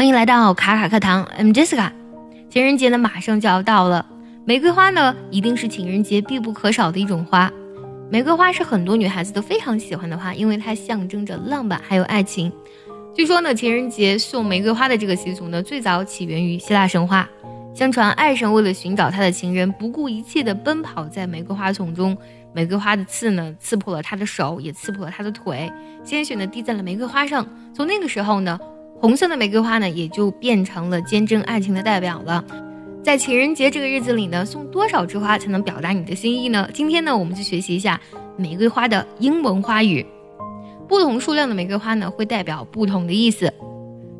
欢迎来到卡卡课堂，I'm Jessica。情人节呢马上就要到了，玫瑰花呢一定是情人节必不可少的一种花。玫瑰花是很多女孩子都非常喜欢的花，因为它象征着浪漫还有爱情。据说呢，情人节送玫瑰花的这个习俗呢，最早起源于希腊神话。相传爱神为了寻找他的情人，不顾一切地奔跑在玫瑰花丛中，玫瑰花的刺呢刺破了他的手，也刺破了他的腿，鲜血呢滴在了玫瑰花上。从那个时候呢。红色的玫瑰花呢，也就变成了见证爱情的代表了。在情人节这个日子里呢，送多少枝花才能表达你的心意呢？今天呢，我们就学习一下玫瑰花的英文花语。不同数量的玫瑰花呢，会代表不同的意思。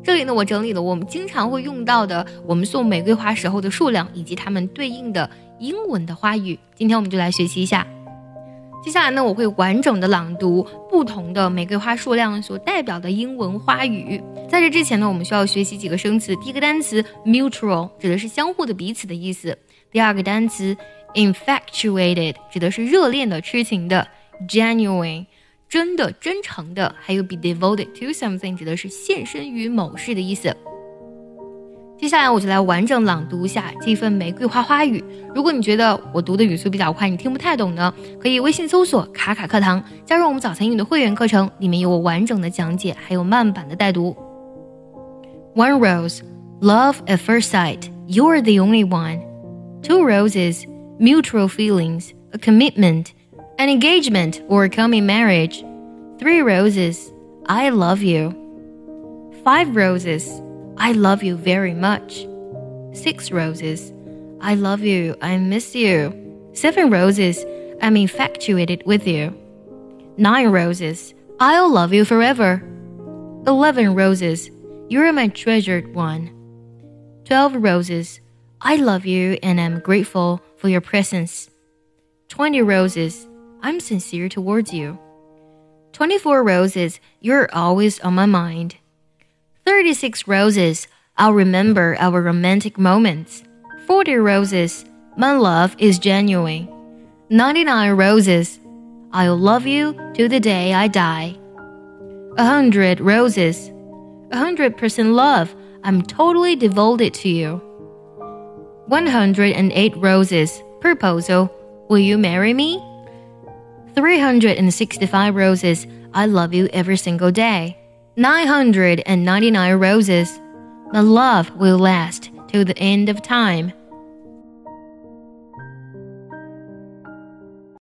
这里呢，我整理了我们经常会用到的，我们送玫瑰花时候的数量，以及它们对应的英文的花语。今天我们就来学习一下。接下来呢，我会完整的朗读不同的玫瑰花数量所代表的英文花语。在这之前呢，我们需要学习几个生词。第一个单词 mutual 指的是相互的、彼此的意思。第二个单词 infatuated 指的是热恋的、痴情的。genuine 真的、真诚的。还有 be devoted to something 指的是献身于某事的意思。接下来我就来完整朗读一下这份玫瑰花花语。如果你觉得我读的语速比较快，你听不太懂呢，可以微信搜索“卡卡课堂”，加入我们早餐英语的会员课程，里面有我完整的讲解，还有慢版的带读。One rose, love at first sight, you're the only one. Two roses, mutual feelings, a commitment, an engagement or coming marriage. Three roses, I love you. Five roses. I love you very much. Six roses. I love you. I miss you. Seven roses. I'm infatuated with you. Nine roses. I'll love you forever. Eleven roses. You're my treasured one. Twelve roses. I love you and am grateful for your presence. Twenty roses. I'm sincere towards you. Twenty-four roses. You're always on my mind. 36 roses, I'll remember our romantic moments. 40 roses, my love is genuine. 99 roses, I'll love you till the day I die. 100 roses, 100% love, I'm totally devoted to you. 108 roses, proposal, will you marry me? 365 roses, I love you every single day. 999 roses. My love will last till the end of time.